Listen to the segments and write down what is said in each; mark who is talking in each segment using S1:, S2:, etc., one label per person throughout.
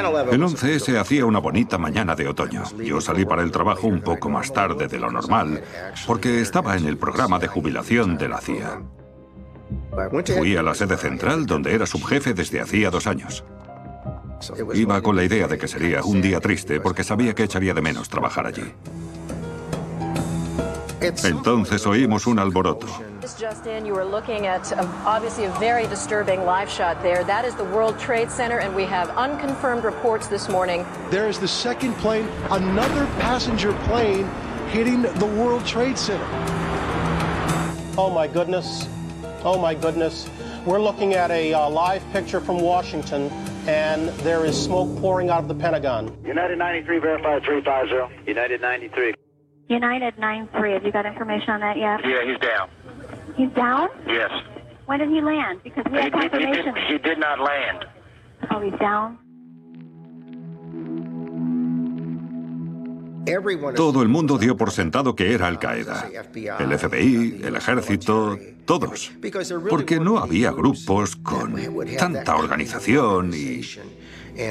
S1: El 11S hacía una bonita mañana de otoño. Yo salí para el trabajo un poco más tarde de lo normal porque estaba en el programa de jubilación de la CIA. Fui a la sede central donde era subjefe desde hacía dos años. Iba con la idea de que sería un día triste porque sabía que echaría de menos trabajar allí. Entonces oímos un alboroto.
S2: Just in, you were looking at uh, obviously a very disturbing live shot there. That is the World Trade Center, and we have unconfirmed reports this morning.
S3: There is the second plane, another passenger plane hitting the World Trade Center.
S4: Oh my goodness. Oh my goodness. We're looking at a uh, live picture from Washington, and there is smoke pouring out of the Pentagon.
S5: United 93, verify 350.
S6: United 93.
S7: United 93. Have you got information on that yet?
S5: Yeah, he's down.
S7: He's down?
S5: Yes.
S7: When did he land? Because we
S5: He,
S7: have
S5: he, he,
S7: confirmation.
S5: did, he did not land.
S7: Oh, he's down?
S1: Todo el mundo dio por sentado que era Al Qaeda. El FBI, el ejército, todos. Porque no había grupos con tanta organización y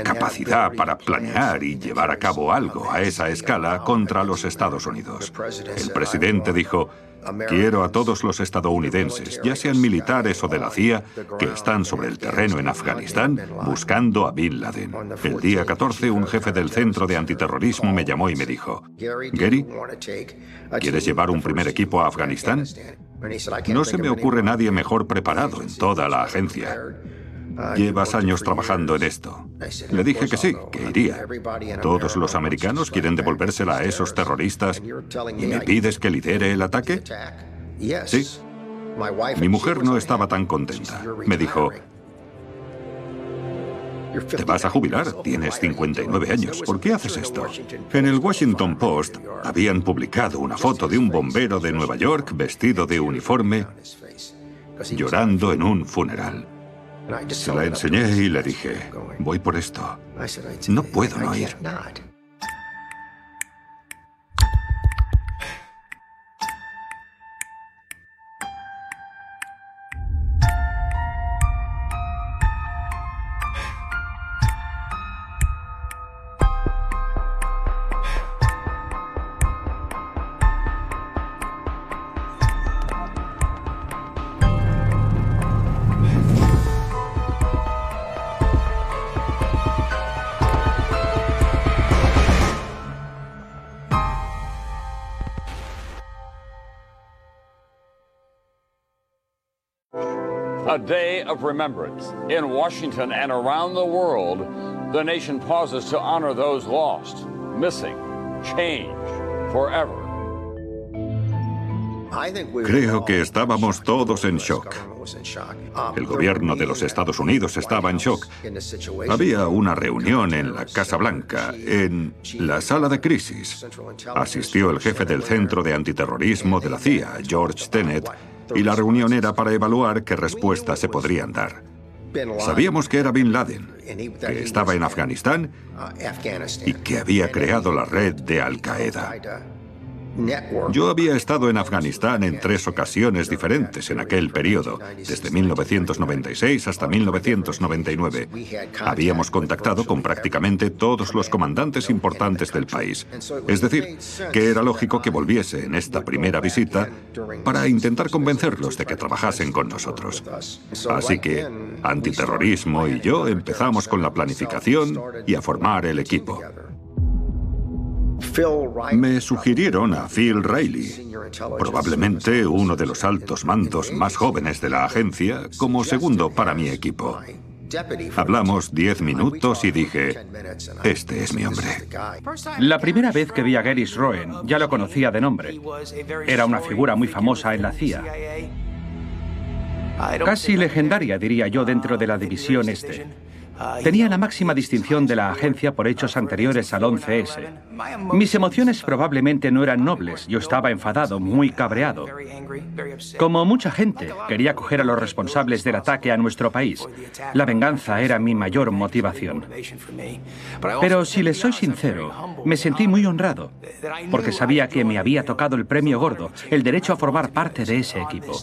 S1: capacidad para planear y llevar a cabo algo a esa escala contra los Estados Unidos. El presidente dijo, quiero a todos los estadounidenses, ya sean militares o de la CIA, que están sobre el terreno en Afganistán buscando a Bin Laden. El día 14, un jefe del Centro de Antiterrorismo me llamó y me dijo, Gary, ¿quieres llevar un primer equipo a Afganistán? No se me ocurre nadie mejor preparado en toda la agencia. Llevas años trabajando en esto. Le dije que sí, que iría. Todos los americanos quieren devolvérsela a esos terroristas y me pides que lidere el ataque. Sí. Mi mujer no estaba tan contenta. Me dijo, te vas a jubilar, tienes 59 años. ¿Por qué haces esto? En el Washington Post habían publicado una foto de un bombero de Nueva York vestido de uniforme llorando en un funeral. Se la enseñé y le dije, voy por esto. No puedo no ir.
S8: Day of remembrance. In Washington and around the world, the nation pauses to honor those lost, missing, changed forever.
S1: Creo que estábamos todos en shock. El gobierno de los Estados Unidos estaba en shock. Había una reunión en la Casa Blanca, en la sala de crisis. Asistió el jefe del Centro de Antiterrorismo de la CIA, George Tenet, y la reunión era para evaluar qué respuestas se podrían dar. Sabíamos que era Bin Laden, que estaba en Afganistán y que había creado la red de Al Qaeda. Yo había estado en Afganistán en tres ocasiones diferentes en aquel periodo, desde 1996 hasta 1999. Habíamos contactado con prácticamente todos los comandantes importantes del país. Es decir, que era lógico que volviese en esta primera visita para intentar convencerlos de que trabajasen con nosotros. Así que antiterrorismo y yo empezamos con la planificación y a formar el equipo. Me sugirieron a Phil Riley, probablemente uno de los altos mandos más jóvenes de la agencia, como segundo para mi equipo. Hablamos diez minutos y dije, este es mi hombre.
S9: La primera vez que vi a Gary Roen ya lo conocía de nombre. Era una figura muy famosa en la CIA. Casi legendaria, diría yo, dentro de la división este. Tenía la máxima distinción de la agencia por hechos anteriores al 11S. Mis emociones probablemente no eran nobles. Yo estaba enfadado, muy cabreado. Como mucha gente, quería coger a los responsables del ataque a nuestro país. La venganza era mi mayor motivación. Pero si les soy sincero, me sentí muy honrado, porque sabía que me había tocado el premio gordo, el derecho a formar parte de ese equipo.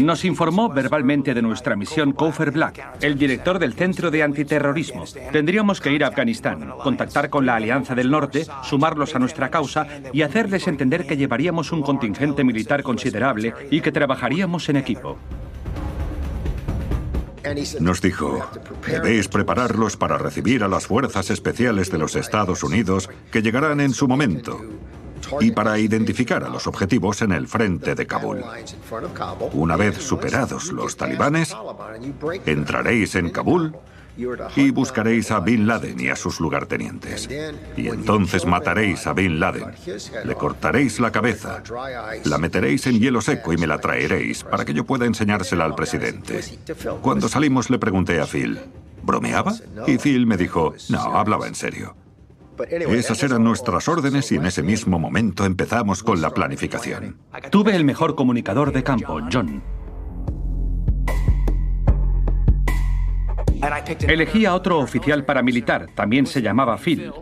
S9: Nos informó verbalmente de nuestra misión Cofer Black, el director del Centro de Antiterrorismo. Tendríamos que ir a Afganistán, contactar con la Alianza del Norte, sumarlos a nuestra causa y hacerles entender que llevaríamos un contingente militar considerable y que trabajaríamos en equipo.
S1: Nos dijo, debéis prepararlos para recibir a las fuerzas especiales de los Estados Unidos que llegarán en su momento y para identificar a los objetivos en el frente de Kabul. Una vez superados los talibanes, entraréis en Kabul y buscaréis a Bin Laden y a sus lugartenientes. Y entonces mataréis a Bin Laden. Le cortaréis la cabeza, la meteréis en hielo seco y me la traeréis para que yo pueda enseñársela al presidente. Cuando salimos le pregunté a Phil, ¿bromeaba? Y Phil me dijo, no, hablaba en serio. Esas eran nuestras órdenes y en ese mismo momento empezamos con la planificación.
S9: Tuve el mejor comunicador de campo, John. Elegí a otro oficial paramilitar, también se llamaba Phil.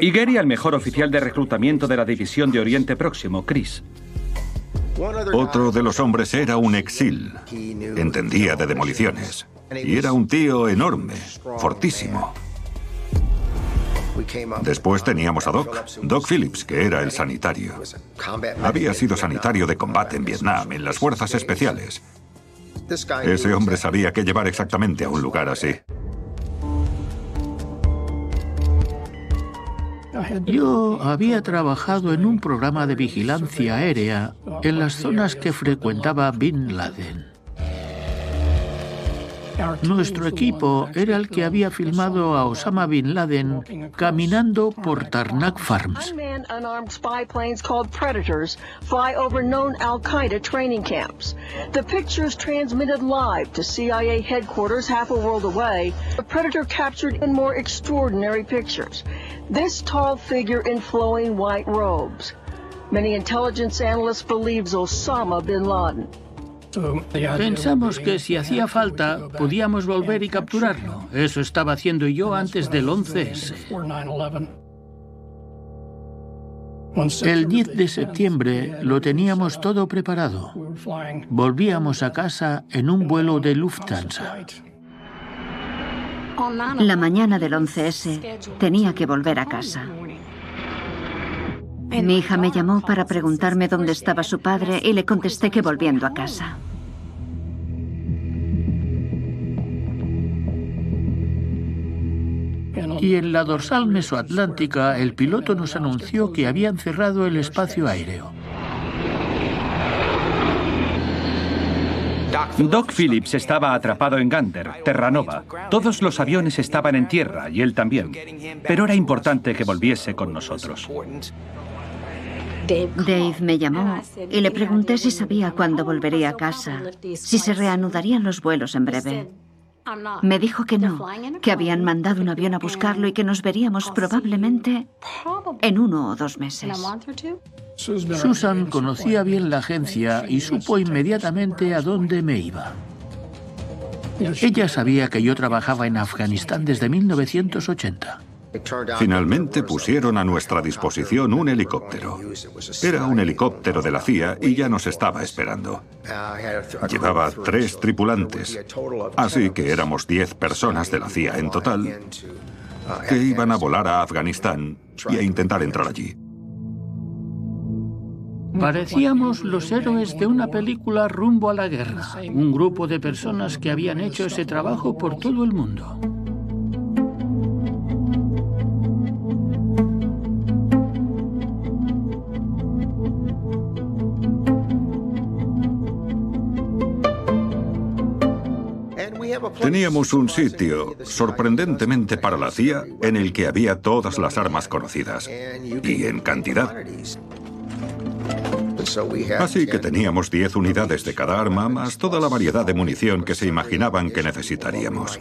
S9: Y Gary al mejor oficial de reclutamiento de la División de Oriente Próximo, Chris.
S1: Otro de los hombres era un exil. Entendía de demoliciones. Y era un tío enorme, fortísimo. Después teníamos a Doc, Doc Phillips, que era el sanitario. Había sido sanitario de combate en Vietnam, en las fuerzas especiales. Ese hombre sabía qué llevar exactamente a un lugar así.
S6: Yo había trabajado en un programa de vigilancia aérea en las zonas que frecuentaba Bin Laden. Nuestro equipo era el que había filmado a Osama Bin Laden caminando por Tarnak Farms.
S10: Unmanned unarmed spy planes called Predators fly over known Al Qaeda training camps. The pictures transmitted live to CIA headquarters half a world away. The Predator captured in more extraordinary pictures. This tall figure in flowing white robes. Many intelligence analysts believes Osama bin Laden.
S6: Pensamos que si hacía falta, podíamos volver y capturarlo. Eso estaba haciendo yo antes del 11S. El 10 de septiembre lo teníamos todo preparado. Volvíamos a casa en un vuelo de Lufthansa.
S11: La mañana del 11S tenía que volver a casa. Mi hija me llamó para preguntarme dónde estaba su padre y le contesté que volviendo a casa.
S6: Y en la dorsal mesoatlántica, el piloto nos anunció que habían cerrado el espacio aéreo.
S9: Doc Phillips estaba atrapado en Gander, Terranova. Todos los aviones estaban en tierra y él también. Pero era importante que volviese con nosotros.
S11: Dave me llamó y le pregunté si sabía cuándo volvería a casa, si se reanudarían los vuelos en breve. Me dijo que no, que habían mandado un avión a buscarlo y que nos veríamos probablemente en uno o dos meses.
S6: Susan conocía bien la agencia y supo inmediatamente a dónde me iba. Ella sabía que yo trabajaba en Afganistán desde 1980.
S1: Finalmente pusieron a nuestra disposición un helicóptero. Era un helicóptero de la CIA y ya nos estaba esperando. Llevaba tres tripulantes, así que éramos diez personas de la CIA en total que iban a volar a Afganistán y a intentar entrar allí.
S6: Parecíamos los héroes de una película rumbo a la guerra, un grupo de personas que habían hecho ese trabajo por todo el mundo.
S1: Teníamos un sitio, sorprendentemente para la CIA, en el que había todas las armas conocidas, y en cantidad. Así que teníamos 10 unidades de cada arma, más toda la variedad de munición que se imaginaban que necesitaríamos.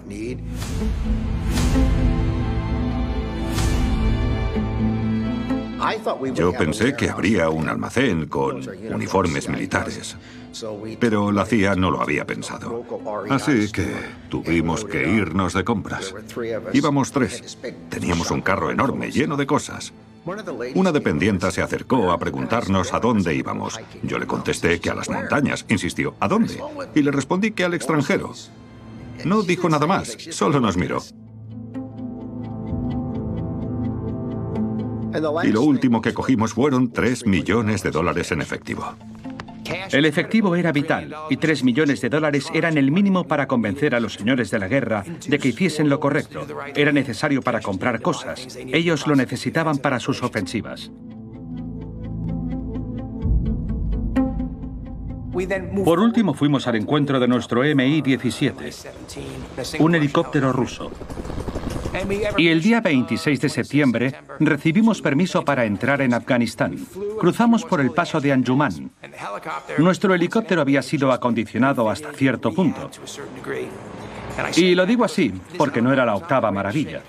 S1: Yo pensé que habría un almacén con uniformes militares, pero la CIA no lo había pensado. Así que tuvimos que irnos de compras. Íbamos tres. Teníamos un carro enorme lleno de cosas. Una dependienta se acercó a preguntarnos a dónde íbamos. Yo le contesté que a las montañas. Insistió, ¿a dónde? Y le respondí que al extranjero. No dijo nada más, solo nos miró. Y lo último que cogimos fueron 3 millones de dólares en efectivo.
S9: El efectivo era vital y 3 millones de dólares eran el mínimo para convencer a los señores de la guerra de que hiciesen lo correcto. Era necesario para comprar cosas. Ellos lo necesitaban para sus ofensivas. Por último fuimos al encuentro de nuestro MI-17, un helicóptero ruso. Y el día 26 de septiembre recibimos permiso para entrar en Afganistán. Cruzamos por el paso de Anjuman. Nuestro helicóptero había sido acondicionado hasta cierto punto. Y lo digo así porque no era la octava maravilla.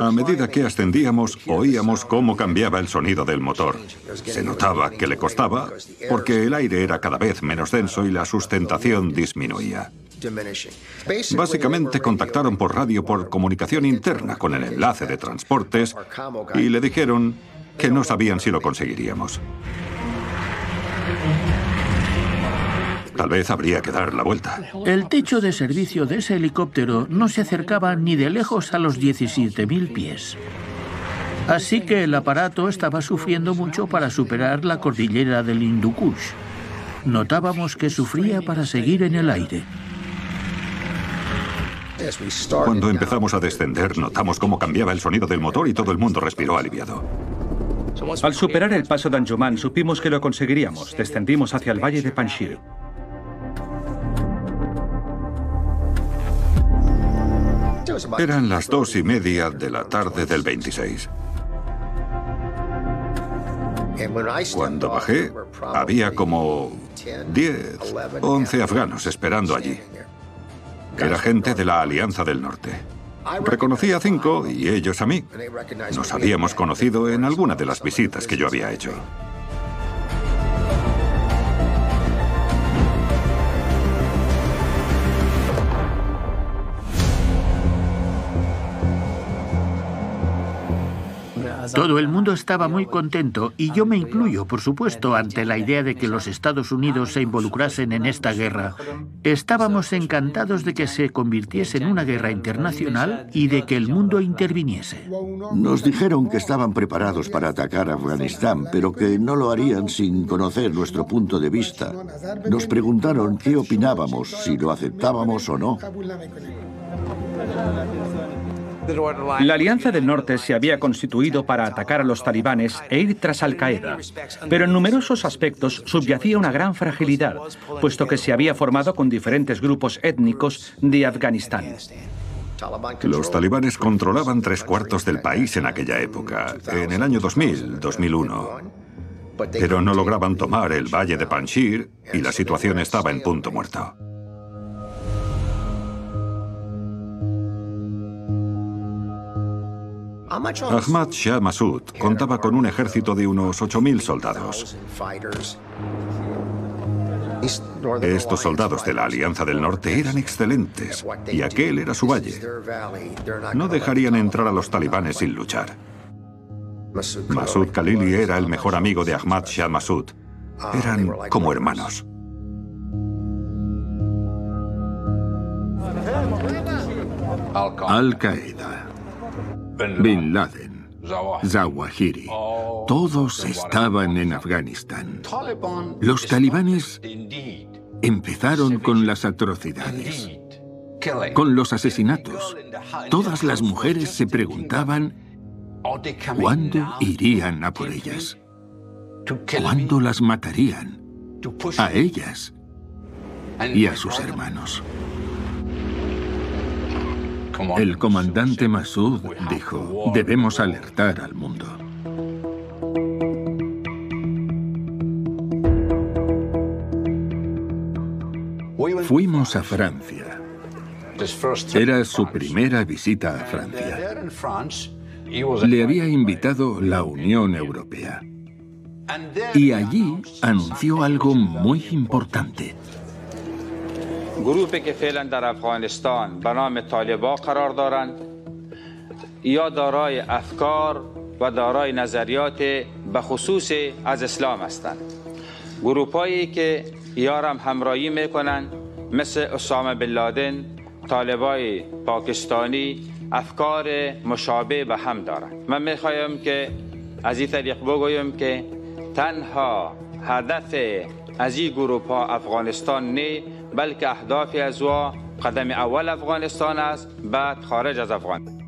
S1: A medida que ascendíamos, oíamos cómo cambiaba el sonido del motor. Se notaba que le costaba porque el aire era cada vez menos denso y la sustentación disminuía. Básicamente contactaron por radio por comunicación interna con el enlace de transportes y le dijeron que no sabían si lo conseguiríamos. Tal vez habría que dar la vuelta.
S6: El techo de servicio de ese helicóptero no se acercaba ni de lejos a los 17.000 pies. Así que el aparato estaba sufriendo mucho para superar la cordillera del Hindu Kush. Notábamos que sufría para seguir en el aire.
S1: Cuando empezamos a descender, notamos cómo cambiaba el sonido del motor y todo el mundo respiró aliviado.
S9: Al superar el paso de Anjuman, supimos que lo conseguiríamos. Descendimos hacia el valle de Panjshir.
S1: Eran las dos y media de la tarde del 26. Cuando bajé, había como 10, 11 afganos esperando allí. Era gente de la Alianza del Norte. Reconocí a cinco y ellos a mí. Nos habíamos conocido en alguna de las visitas que yo había hecho.
S6: Todo el mundo estaba muy contento y yo me incluyo, por supuesto, ante la idea de que los Estados Unidos se involucrasen en esta guerra. Estábamos encantados de que se convirtiese en una guerra internacional y de que el mundo interviniese.
S12: Nos dijeron que estaban preparados para atacar Afganistán, pero que no lo harían sin conocer nuestro punto de vista. Nos preguntaron qué opinábamos, si lo aceptábamos o no.
S9: La Alianza del Norte se había constituido para atacar a los talibanes e ir tras Al-Qaeda, pero en numerosos aspectos subyacía una gran fragilidad, puesto que se había formado con diferentes grupos étnicos de Afganistán.
S1: Los talibanes controlaban tres cuartos del país en aquella época, en el año 2000, 2001. Pero no lograban tomar el valle de Panjshir y la situación estaba en punto muerto. Ahmad Shah Massoud contaba con un ejército de unos 8.000 soldados. Estos soldados de la Alianza del Norte eran excelentes y aquel era su valle. No dejarían entrar a los talibanes sin luchar. Masud Khalili era el mejor amigo de Ahmad Shah Massoud. Eran como hermanos.
S13: Al-Qaeda Bin Laden, Zawahiri, todos estaban en Afganistán. Los talibanes empezaron con las atrocidades, con los asesinatos. Todas las mujeres se preguntaban cuándo irían a por ellas, cuándo las matarían, a ellas y a sus hermanos. El comandante Massoud dijo, debemos alertar al mundo. Fuimos a Francia. Era su primera visita a Francia. Le había invitado la Unión Europea. Y allí anunció algo muy importante.
S14: گروهی که فعلا در افغانستان به نام طالبا قرار دارند یا دارای افکار و دارای نظریات به خصوص از اسلام هستند. گروپایی که یارم همراهی می‌کنند مثل اسامه بن لادن طالبای پاکستانی افکار مشابه به هم دارند. من می‌خوایم که از این طریق بگویم که تنها هدف از این گروپ ها افغانستان نه بلکه اهداف از وا قدم اول افغانستان است بعد خارج از افغانستان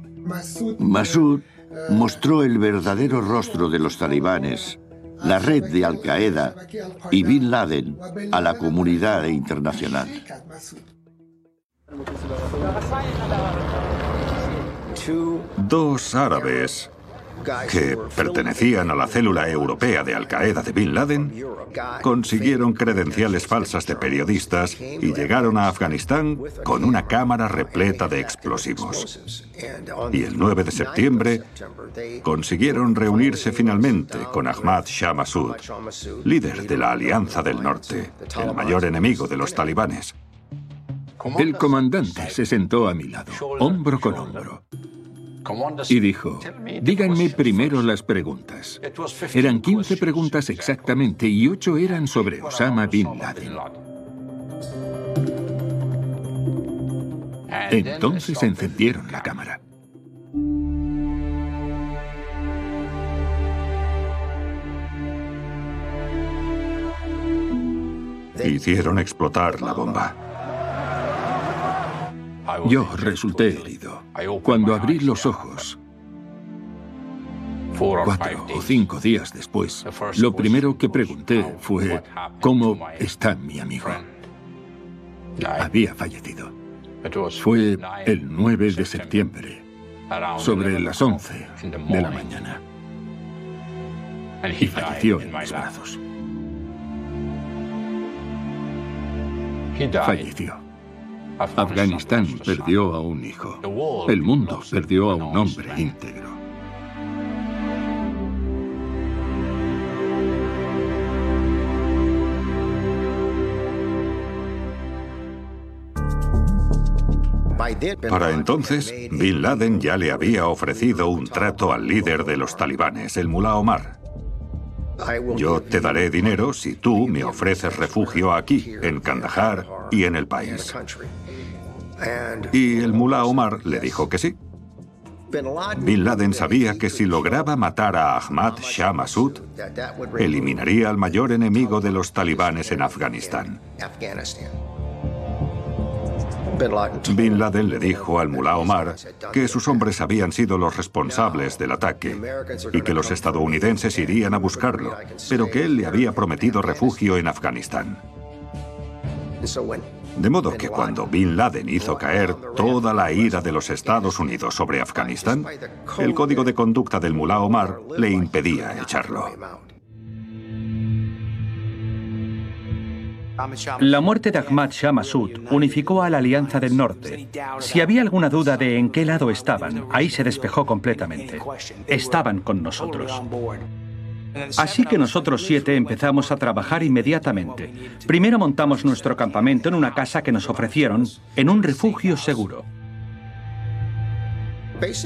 S12: Masud mostró el verdadero rostro de los talibanes, la red de Al Qaeda y Bin Laden a la comunidad internacional.
S1: Dos árabes que pertenecían a la célula europea de Al-Qaeda de Bin Laden, consiguieron credenciales falsas de periodistas y llegaron a Afganistán con una cámara repleta de explosivos. Y el 9 de septiembre consiguieron reunirse finalmente con Ahmad Shah Massoud, líder de la Alianza del Norte, el mayor enemigo de los talibanes.
S13: El comandante se sentó a mi lado, hombro con hombro. Y dijo, díganme primero las preguntas. Eran 15 preguntas exactamente y 8 eran sobre Osama Bin Laden. Entonces encendieron la cámara.
S1: Hicieron explotar la bomba.
S13: Yo resulté herido. Cuando abrí los ojos, cuatro o cinco días después, lo primero que pregunté fue, ¿cómo está mi amigo? Había fallecido. Fue el 9 de septiembre, sobre las 11 de la mañana. Y falleció en mis brazos. Falleció. Afganistán perdió a un hijo. El mundo perdió a un hombre íntegro.
S1: Para entonces, Bin Laden ya le había ofrecido un trato al líder de los talibanes, el mulá Omar. Yo te daré dinero si tú me ofreces refugio aquí, en Kandahar y en el país. Y el mulá Omar le dijo que sí. Bin Laden sabía que si lograba matar a Ahmad Shah Massoud, eliminaría al mayor enemigo de los talibanes en Afganistán. Bin Laden le dijo al mulá Omar que sus hombres habían sido los responsables del ataque y que los estadounidenses irían a buscarlo, pero que él le había prometido refugio en Afganistán. De modo que cuando Bin Laden hizo caer toda la ira de los Estados Unidos sobre Afganistán, el código de conducta del mulá Omar le impedía echarlo.
S9: La muerte de Ahmad Shah Massoud unificó a la Alianza del Norte. Si había alguna duda de en qué lado estaban, ahí se despejó completamente. Estaban con nosotros. Así que nosotros siete empezamos a trabajar inmediatamente. Primero montamos nuestro campamento en una casa que nos ofrecieron en un refugio seguro.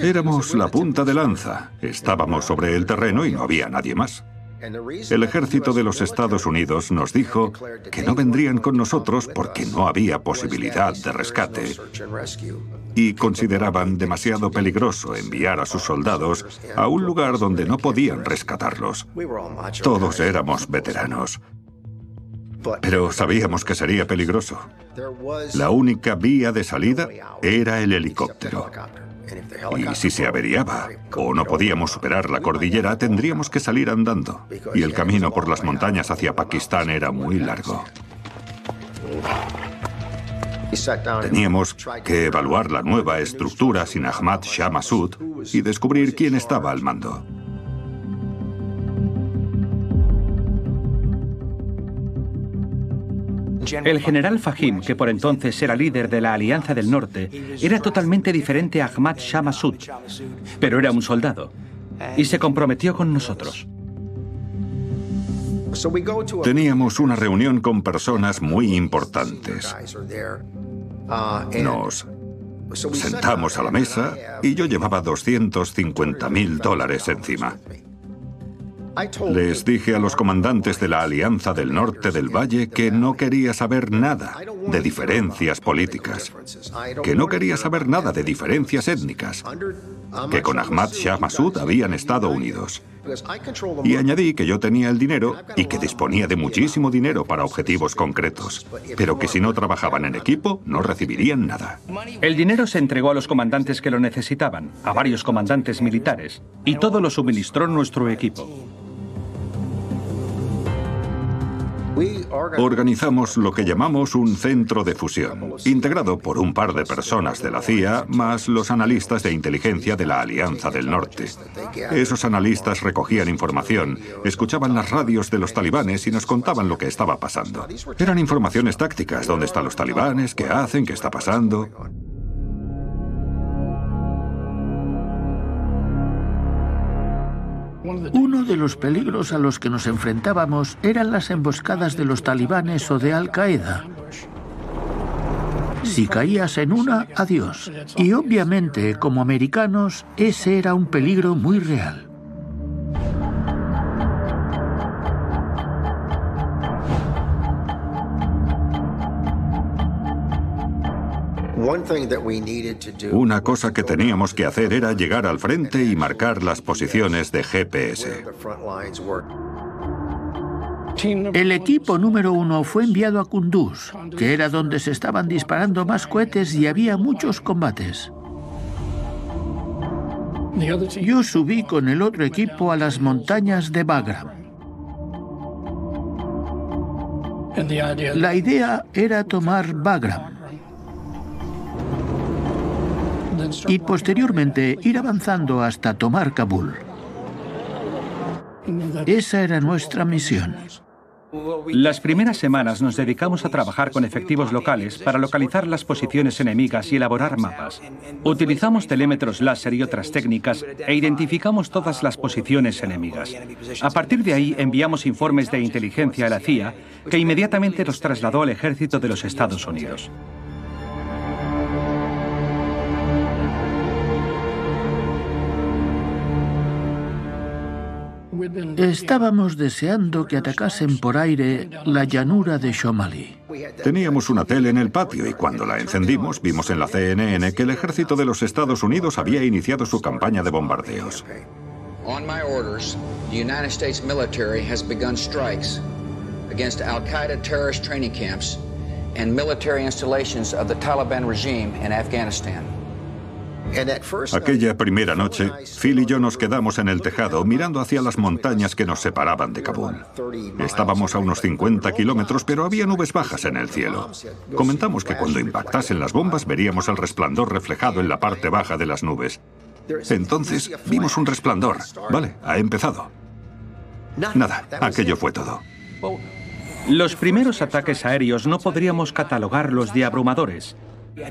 S1: Éramos la punta de lanza. Estábamos sobre el terreno y no había nadie más. El ejército de los Estados Unidos nos dijo que no vendrían con nosotros porque no había posibilidad de rescate y consideraban demasiado peligroso enviar a sus soldados a un lugar donde no podían rescatarlos. Todos éramos veteranos. Pero sabíamos que sería peligroso. La única vía de salida era el helicóptero. Y si se averiaba o no podíamos superar la cordillera, tendríamos que salir andando. Y el camino por las montañas hacia Pakistán era muy largo. Teníamos que evaluar la nueva estructura sin Ahmad Shah Massoud y descubrir quién estaba al mando.
S9: El general Fahim, que por entonces era líder de la Alianza del Norte, era totalmente diferente a Ahmad Shah Massoud, pero era un soldado y se comprometió con nosotros.
S1: Teníamos una reunión con personas muy importantes. Nos sentamos a la mesa y yo llevaba 250 mil dólares encima. Les dije a los comandantes de la Alianza del Norte del Valle que no quería saber nada de diferencias políticas, que no quería saber nada de diferencias étnicas, que con Ahmad Shah Massoud habían estado unidos. Y añadí que yo tenía el dinero y que disponía de muchísimo dinero para objetivos concretos, pero que si no trabajaban en equipo no recibirían nada.
S9: El dinero se entregó a los comandantes que lo necesitaban, a varios comandantes militares, y todo lo suministró nuestro equipo.
S1: Organizamos lo que llamamos un centro de fusión, integrado por un par de personas de la CIA más los analistas de inteligencia de la Alianza del Norte. Esos analistas recogían información, escuchaban las radios de los talibanes y nos contaban lo que estaba pasando. Eran informaciones tácticas, dónde están los talibanes, qué hacen, qué está pasando.
S6: Uno de los peligros a los que nos enfrentábamos eran las emboscadas de los talibanes o de Al-Qaeda. Si caías en una, adiós. Y obviamente, como americanos, ese era un peligro muy real.
S1: Una cosa que teníamos que hacer era llegar al frente y marcar las posiciones de GPS.
S6: El equipo número uno fue enviado a Kunduz, que era donde se estaban disparando más cohetes y había muchos combates. Yo subí con el otro equipo a las montañas de Bagram. La idea era tomar Bagram. Y posteriormente ir avanzando hasta tomar Kabul. Esa era nuestra misión.
S9: Las primeras semanas nos dedicamos a trabajar con efectivos locales para localizar las posiciones enemigas y elaborar mapas. Utilizamos telémetros láser y otras técnicas e identificamos todas las posiciones enemigas. A partir de ahí enviamos informes de inteligencia a la CIA, que inmediatamente los trasladó al ejército de los Estados Unidos.
S6: Estábamos deseando que atacasen por aire la llanura de Shomali.
S1: Teníamos una tele en el patio y cuando la encendimos vimos en la CNN que el ejército de los Estados Unidos había iniciado su campaña de bombardeos. On my orders, the United States military has begun strikes against Al-Qaeda terrorist training camps and military installations of the Taliban regime in Afghanistan. Aquella primera noche, Phil y yo nos quedamos en el tejado mirando hacia las montañas que nos separaban de Kabul. Estábamos a unos 50 kilómetros, pero había nubes bajas en el cielo. Comentamos que cuando impactasen las bombas veríamos el resplandor reflejado en la parte baja de las nubes. Entonces vimos un resplandor. Vale, ha empezado. Nada, aquello fue todo.
S9: Los primeros ataques aéreos no podríamos catalogarlos de abrumadores.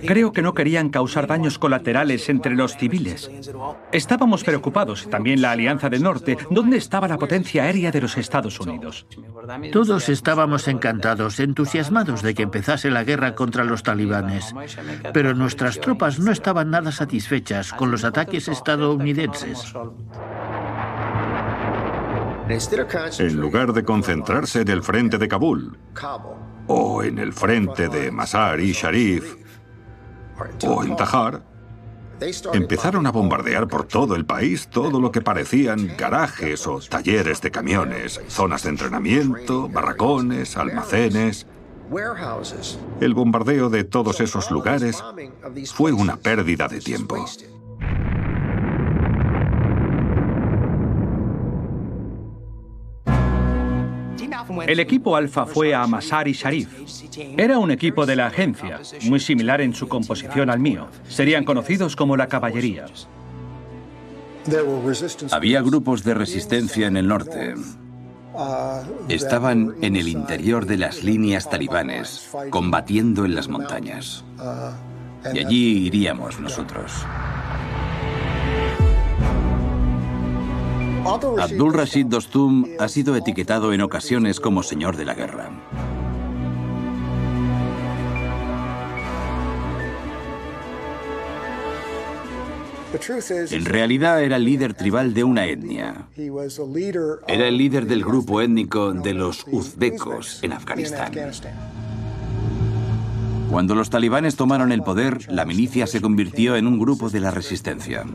S9: Creo que no querían causar daños colaterales entre los civiles. Estábamos preocupados, también la Alianza del Norte, ¿dónde estaba la potencia aérea de los Estados Unidos?
S6: Todos estábamos encantados, entusiasmados de que empezase la guerra contra los talibanes, pero nuestras tropas no estaban nada satisfechas con los ataques estadounidenses.
S1: En lugar de concentrarse en el frente de Kabul o en el frente de Masar y Sharif, o en Tajar, empezaron a bombardear por todo el país todo lo que parecían garajes o talleres de camiones, zonas de entrenamiento, barracones, almacenes. El bombardeo de todos esos lugares fue una pérdida de tiempo.
S9: El equipo Alfa fue a Masar y Sharif. Era un equipo de la agencia, muy similar en su composición al mío. Serían conocidos como la caballería.
S15: Había grupos de resistencia en el norte. Estaban en el interior de las líneas talibanes, combatiendo en las montañas. Y allí iríamos nosotros. Abdul Rashid Dostum ha sido etiquetado en ocasiones como señor de la guerra. En realidad era el líder tribal de una etnia. Era el líder del grupo étnico de los uzbekos en Afganistán. Cuando los talibanes tomaron el poder, la milicia se convirtió en un grupo de la resistencia.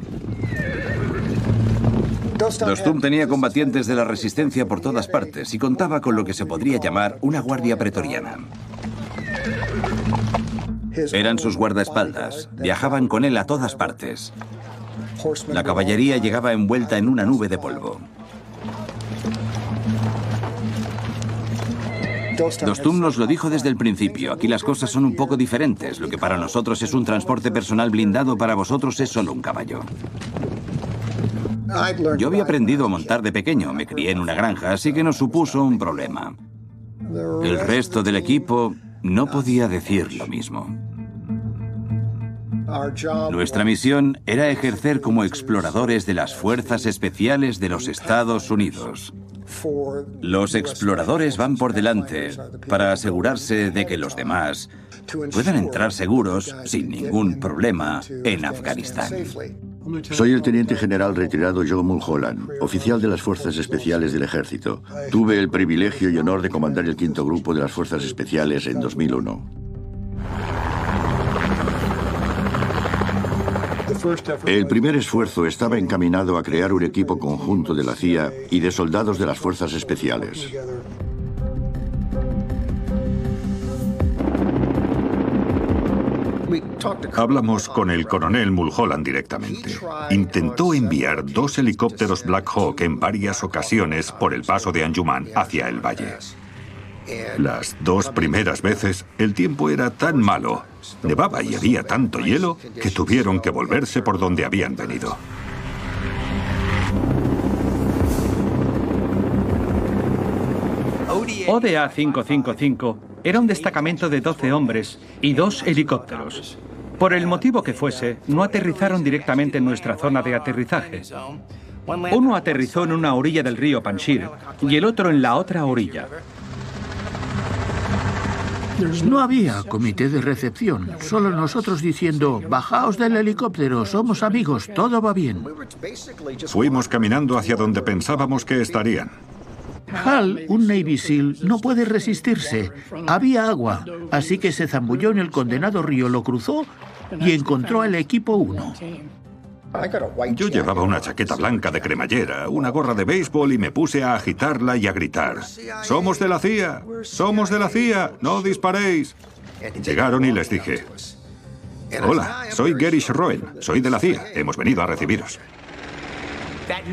S15: Dostum tenía combatientes de la resistencia por todas partes y contaba con lo que se podría llamar una guardia pretoriana. Eran sus guardaespaldas, viajaban con él a todas partes. La caballería llegaba envuelta en una nube de polvo. Dostum nos lo dijo desde el principio. Aquí las cosas son un poco diferentes. Lo que para nosotros es un transporte personal blindado, para vosotros es solo un caballo. Yo había aprendido a montar de pequeño. Me crié en una granja, así que no supuso un problema. El resto del equipo no podía decir lo mismo. Nuestra misión era ejercer como exploradores de las Fuerzas Especiales de los Estados Unidos. Los exploradores van por delante para asegurarse de que los demás puedan entrar seguros, sin ningún problema, en Afganistán.
S12: Soy el teniente general retirado Joe Mulholland, oficial de las Fuerzas Especiales del Ejército. Tuve el privilegio y honor de comandar el quinto grupo de las Fuerzas Especiales en 2001. El primer esfuerzo estaba encaminado a crear un equipo conjunto de la CIA y de soldados de las fuerzas especiales.
S1: Hablamos con el coronel Mulholland directamente. Intentó enviar dos helicópteros Black Hawk en varias ocasiones por el paso de Anjuman hacia el valle. Las dos primeras veces el tiempo era tan malo, nevaba y había tanto hielo que tuvieron que volverse por donde habían venido.
S9: ODA 555 era un destacamento de 12 hombres y dos helicópteros. Por el motivo que fuese, no aterrizaron directamente en nuestra zona de aterrizaje. Uno aterrizó en una orilla del río Panjshir y el otro en la otra orilla.
S6: No había comité de recepción, solo nosotros diciendo, bajaos del helicóptero, somos amigos, todo va bien.
S1: Fuimos caminando hacia donde pensábamos que estarían.
S6: Hal, un Navy SEAL, no puede resistirse. Había agua, así que se zambulló en el condenado río, lo cruzó y encontró al equipo 1.
S1: Yo llevaba una chaqueta blanca de cremallera, una gorra de béisbol y me puse a agitarla y a gritar. ¡Somos de la CIA! ¡Somos de la CIA! ¡No disparéis! Llegaron y les dije, Hola, soy Gary Roen, soy de la CIA, hemos venido a recibiros.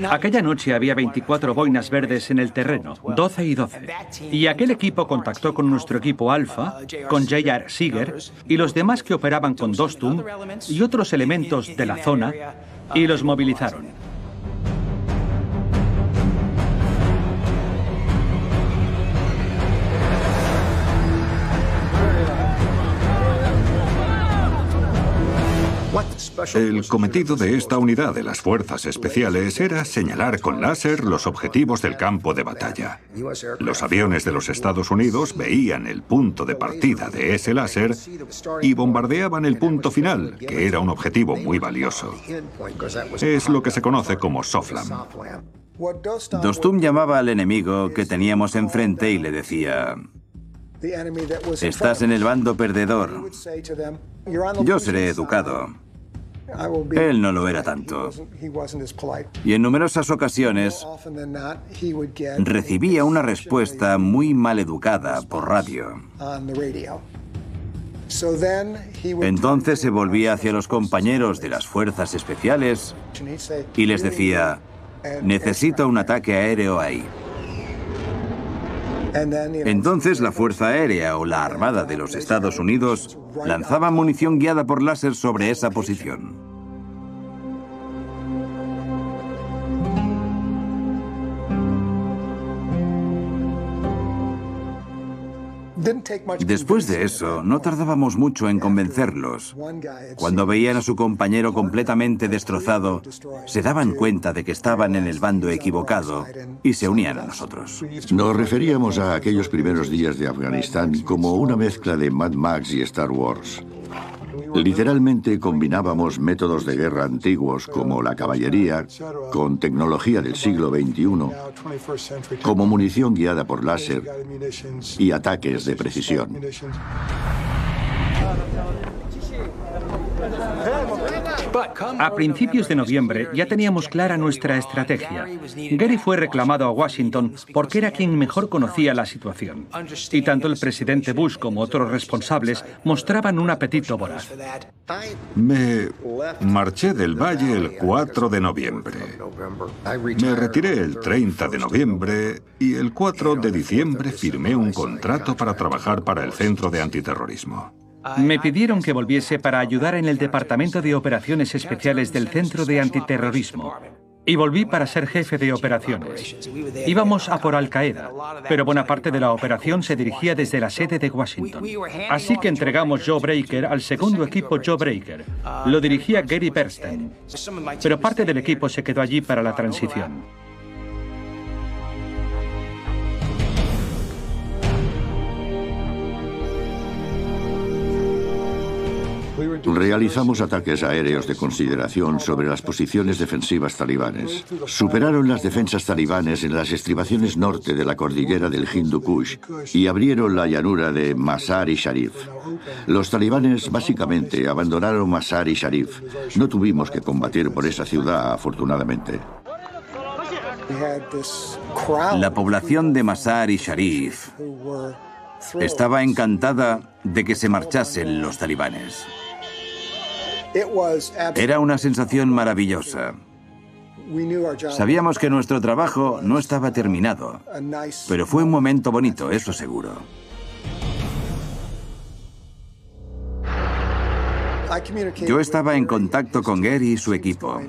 S9: Aquella noche había 24 boinas verdes en el terreno, 12 y 12. Y aquel equipo contactó con nuestro equipo Alpha, con J.R. Seeger y los demás que operaban con Dostum y otros elementos de la zona y los movilizaron.
S1: El cometido de esta unidad de las fuerzas especiales era señalar con láser los objetivos del campo de batalla. Los aviones de los Estados Unidos veían el punto de partida de ese láser y bombardeaban el punto final, que era un objetivo muy valioso. Es lo que se conoce como SOFLAM.
S15: Dostum llamaba al enemigo que teníamos enfrente y le decía, estás en el bando perdedor. Yo seré educado. Él no lo era tanto. Y en numerosas ocasiones recibía una respuesta muy mal educada por radio. Entonces se volvía hacia los compañeros de las fuerzas especiales y les decía, necesito un ataque aéreo ahí. Entonces la Fuerza Aérea o la Armada de los Estados Unidos lanzaba munición guiada por láser sobre esa posición. Después de eso, no tardábamos mucho en convencerlos. Cuando veían a su compañero completamente destrozado, se daban cuenta de que estaban en el bando equivocado y se unían a nosotros.
S12: Nos referíamos a aquellos primeros días de Afganistán como una mezcla de Mad Max y Star Wars. Literalmente combinábamos métodos de guerra antiguos como la caballería con tecnología del siglo XXI, como munición guiada por láser y ataques de precisión.
S9: A principios de noviembre ya teníamos clara nuestra estrategia. Gary fue reclamado a Washington porque era quien mejor conocía la situación. Y tanto el presidente Bush como otros responsables mostraban un apetito voraz.
S1: Me marché del valle el 4 de noviembre. Me retiré el 30 de noviembre y el 4 de diciembre firmé un contrato para trabajar para el Centro de Antiterrorismo.
S9: Me pidieron que volviese para ayudar en el Departamento de Operaciones Especiales del Centro de Antiterrorismo. Y volví para ser jefe de operaciones. Íbamos a por Al Qaeda, pero buena parte de la operación se dirigía desde la sede de Washington. Así que entregamos Joe Breaker al segundo equipo Joe Breaker. Lo dirigía Gary Bernstein. Pero parte del equipo se quedó allí para la transición.
S12: Realizamos ataques aéreos de consideración sobre las posiciones defensivas talibanes. Superaron las defensas talibanes en las estribaciones norte de la cordillera del Hindu Kush y abrieron la llanura de Masar y Sharif. Los talibanes básicamente abandonaron Masar y Sharif. No tuvimos que combatir por esa ciudad, afortunadamente.
S15: La población de Masar y Sharif estaba encantada de que se marchasen los talibanes. Era una sensación maravillosa. Sabíamos que nuestro trabajo no estaba terminado, pero fue un momento bonito, eso seguro. Yo estaba en contacto con Gary y su equipo.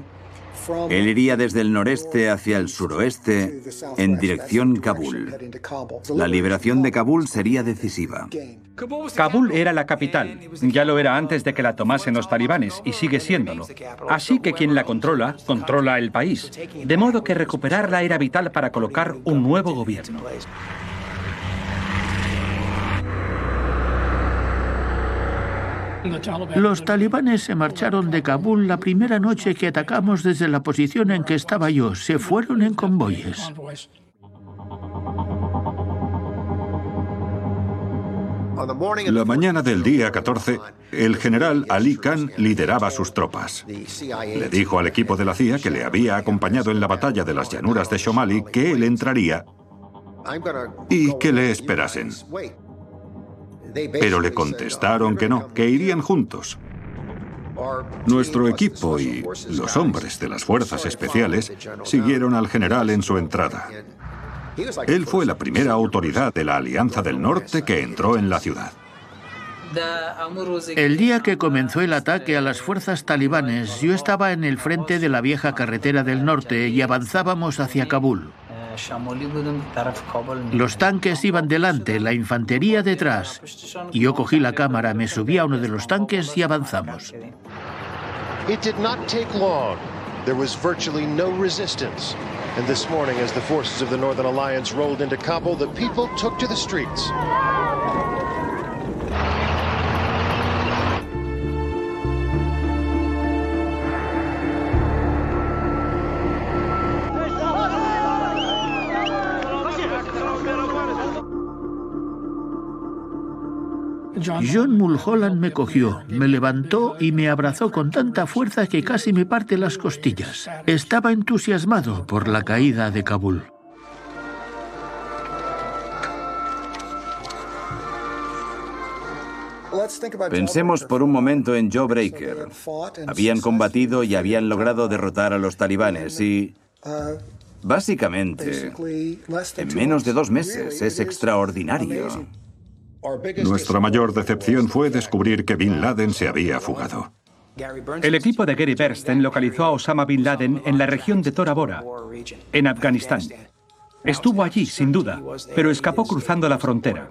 S15: Él iría desde el noreste hacia el suroeste en dirección Kabul. La liberación de Kabul sería decisiva.
S9: Kabul era la capital, ya lo era antes de que la tomasen los talibanes y sigue siéndolo. Así que quien la controla, controla el país. De modo que recuperarla era vital para colocar un nuevo gobierno.
S6: Los talibanes se marcharon de Kabul la primera noche que atacamos desde la posición en que estaba yo. Se fueron en convoyes.
S1: La mañana del día 14, el general Ali Khan lideraba sus tropas. Le dijo al equipo de la CIA que le había acompañado en la batalla de las llanuras de Somali que él entraría y que le esperasen. Pero le contestaron que no, que irían juntos. Nuestro equipo y los hombres de las fuerzas especiales siguieron al general en su entrada. Él fue la primera autoridad de la Alianza del Norte que entró en la ciudad.
S6: El día que comenzó el ataque a las fuerzas talibanes, yo estaba en el frente de la vieja carretera del norte y avanzábamos hacia Kabul. Los tanques iban delante, la infantería detrás. Y yo cogí la cámara, me subí a uno de los tanques y avanzamos.
S3: It did not take long. There was virtually no resistance. And this morning, as the forces of the Northern Alliance rolled into Kabul, the people took to the streets.
S6: John Mulholland me cogió, me levantó y me abrazó con tanta fuerza que casi me parte las costillas. Estaba entusiasmado por la caída de Kabul.
S15: Pensemos por un momento en Joe Breaker. Habían combatido y habían logrado derrotar a los talibanes y... Básicamente, en menos de dos meses es extraordinario.
S1: Nuestra mayor decepción fue descubrir que Bin Laden se había fugado.
S9: El equipo de Gary Bernstein localizó a Osama Bin Laden en la región de Tora Bora, en Afganistán. Estuvo allí, sin duda, pero escapó cruzando la frontera.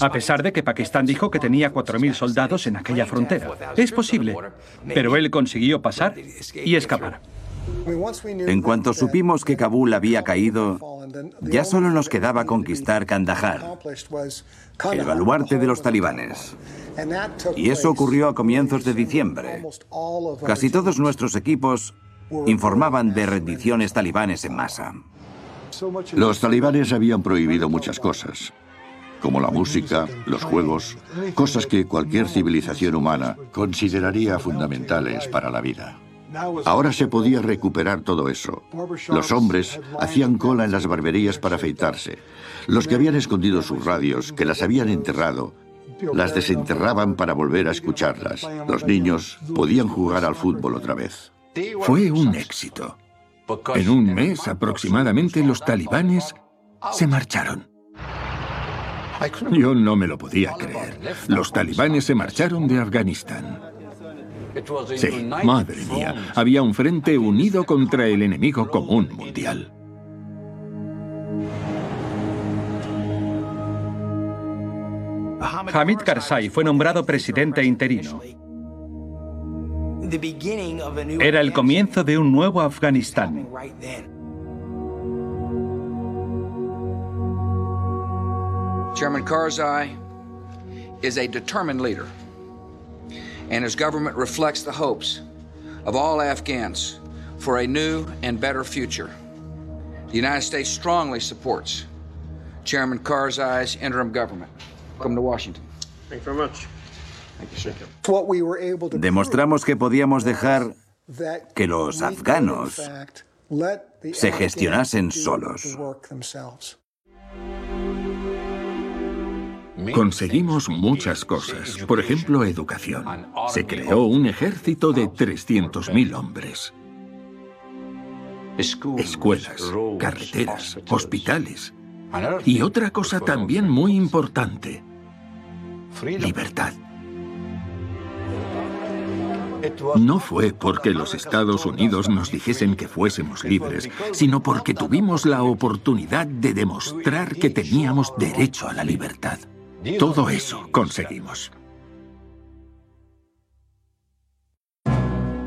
S9: A pesar de que Pakistán dijo que tenía 4.000 soldados en aquella frontera. Es posible, pero él consiguió pasar y escapar.
S15: En cuanto supimos que Kabul había caído, ya solo nos quedaba conquistar Kandahar, el baluarte de los talibanes. Y eso ocurrió a comienzos de diciembre. Casi todos nuestros equipos informaban de rendiciones talibanes en masa.
S12: Los talibanes habían prohibido muchas cosas, como la música, los juegos, cosas que cualquier civilización humana consideraría fundamentales para la vida. Ahora se podía recuperar todo eso. Los hombres hacían cola en las barberías para afeitarse. Los que habían escondido sus radios, que las habían enterrado, las desenterraban para volver a escucharlas. Los niños podían jugar al fútbol otra vez.
S13: Fue un éxito. En un mes aproximadamente los talibanes se marcharon. Yo no me lo podía creer. Los talibanes se marcharon de Afganistán. Sí, madre mía, había un frente unido contra el enemigo común mundial.
S9: Hamid Karzai fue nombrado presidente interino. Era el comienzo de un nuevo Afganistán.
S16: Chairman Karzai is a determined leader, and his government reflects the hopes of all Afghans for a new and better future. The United States strongly supports Chairman Karzai's interim government. Welcome to Washington.
S4: Thank you very much.
S15: Thank you shukriya we demostramos que podíamos dejar que los afganos se gestionasen solos.
S13: Conseguimos muchas cosas, por ejemplo, educación. Se creó un ejército de 300.000 hombres. Escuelas, carreteras, hospitales. Y otra cosa también muy importante, libertad. No fue porque los Estados Unidos nos dijesen que fuésemos libres, sino porque tuvimos la oportunidad de demostrar que teníamos derecho a la libertad. Todo eso conseguimos.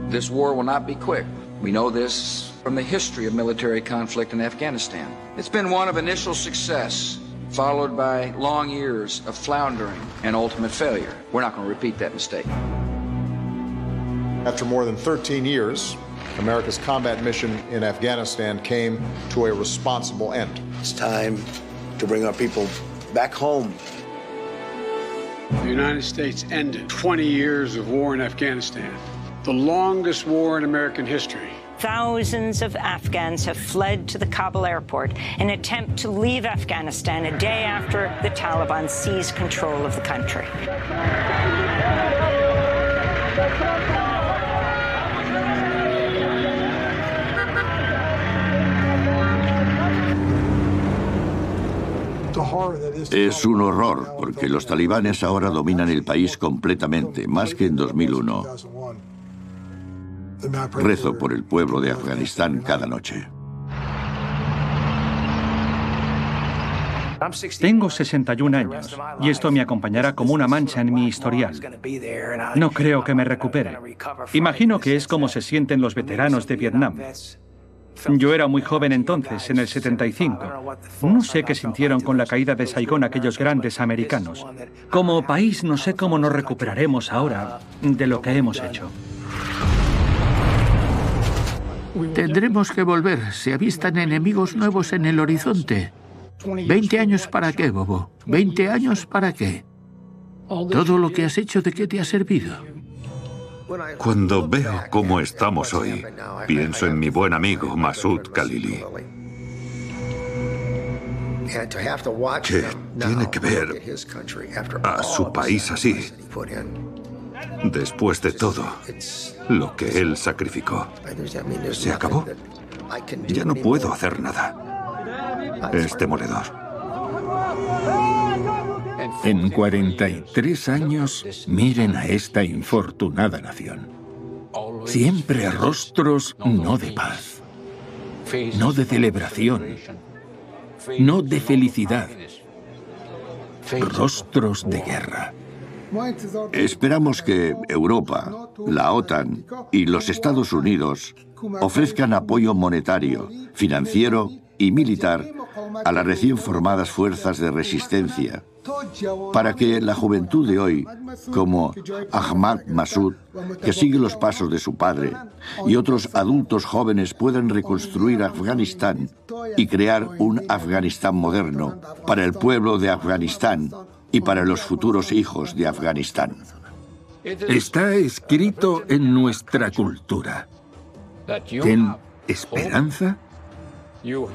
S16: This war will not be quick. We know this from the history of military conflict in Afghanistan. It's been one of initial success, followed by long years of floundering and ultimate failure. We're not going to repeat that mistake.
S17: After more than 13 years, America's combat mission in Afghanistan came to a responsible end.
S18: It's time to bring our people back home.
S19: The United States ended 20 years of war in Afghanistan, the longest war in American history.
S20: Thousands of Afghans have fled to the Kabul airport in an attempt to leave Afghanistan a day after the Taliban seized control of the country.
S12: Es un horror porque los talibanes ahora dominan el país completamente, más que en 2001. Rezo por el pueblo de Afganistán cada noche.
S9: Tengo 61 años y esto me acompañará como una mancha en mi historial. No creo que me recupere. Imagino que es como se sienten los veteranos de Vietnam. Yo era muy joven entonces, en el 75. No sé qué sintieron con la caída de Saigón aquellos grandes americanos. Como país no sé cómo nos recuperaremos ahora de lo que hemos hecho.
S6: Tendremos que volver. Se avistan enemigos nuevos en el horizonte. ¿20 años para qué, Bobo? ¿20 años para qué? Todo lo que has hecho, ¿de qué te ha servido?
S1: Cuando veo cómo estamos hoy, pienso en mi buen amigo Masud Khalili. Que tiene que ver a su país así, después de todo lo que él sacrificó. Se acabó. Ya no puedo hacer nada. Es demoledor.
S13: En 43 años, miren a esta infortunada nación. Siempre rostros no de paz, no de celebración, no de felicidad, Rostros de guerra.
S12: Esperamos que Europa, la OTAN y los Estados Unidos ofrezcan apoyo monetario, financiero y militar a las recién formadas fuerzas de resistencia para que la juventud de hoy, como Ahmad Massoud, que sigue los pasos de su padre, y otros adultos jóvenes puedan reconstruir Afganistán y crear un Afganistán moderno para el pueblo de Afganistán y para los futuros hijos de Afganistán.
S13: Está escrito en nuestra cultura. Ten esperanza,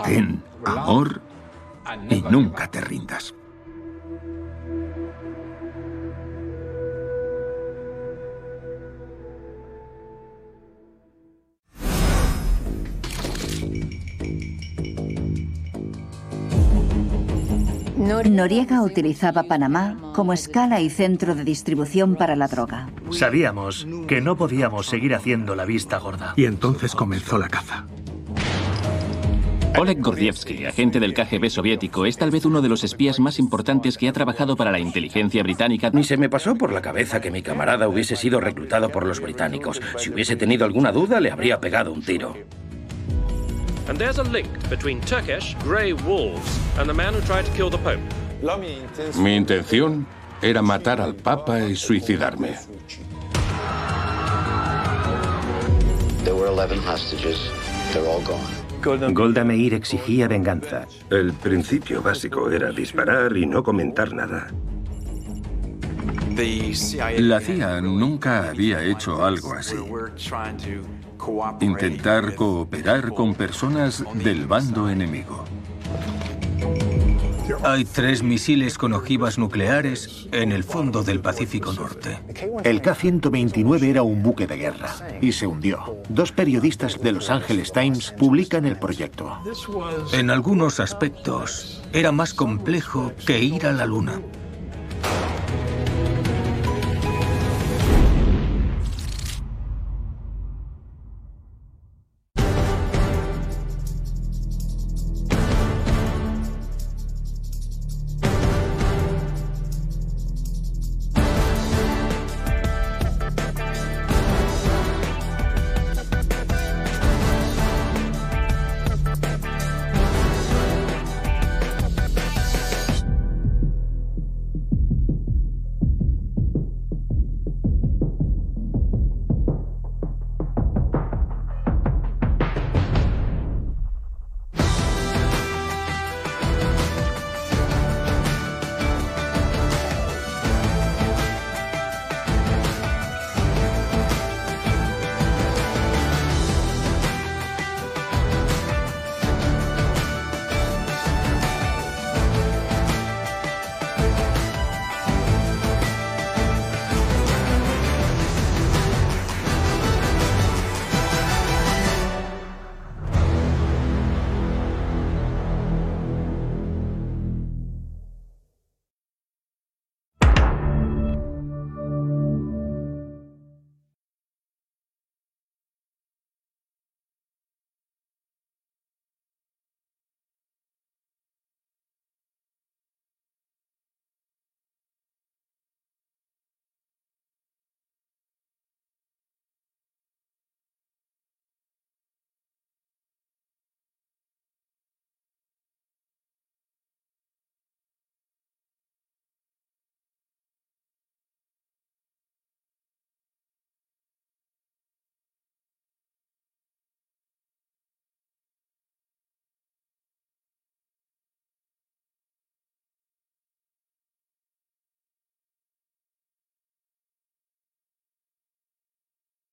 S13: ten amor y nunca te rindas.
S11: Noriega utilizaba Panamá como escala y centro de distribución para la droga.
S21: Sabíamos que no podíamos seguir haciendo la vista gorda.
S13: Y entonces comenzó la caza.
S22: Oleg Gordievsky, agente del KGB soviético, es tal vez uno de los espías más importantes que ha trabajado para la inteligencia británica.
S23: Ni se me pasó por la cabeza que mi camarada hubiese sido reclutado por los británicos. Si hubiese tenido alguna duda, le habría pegado un tiro.
S24: And there's a link between Turkish grey wolves and the man who tried to kill the Pope.
S25: Mi intención era matar al Papa y suicidarme.
S26: There were 11 hostages. They're all gone.
S27: Golda Meir exigía venganza.
S28: El principio básico era disparar y no comentar nada.
S29: La CIA nunca había hecho algo así. Intentar cooperar con personas del bando enemigo.
S30: Hay tres misiles con ojivas nucleares en el fondo del Pacífico Norte.
S31: El K-129 era un buque de guerra y se hundió. Dos periodistas de Los Angeles Times publican el proyecto.
S30: En algunos aspectos, era más complejo que ir a la Luna.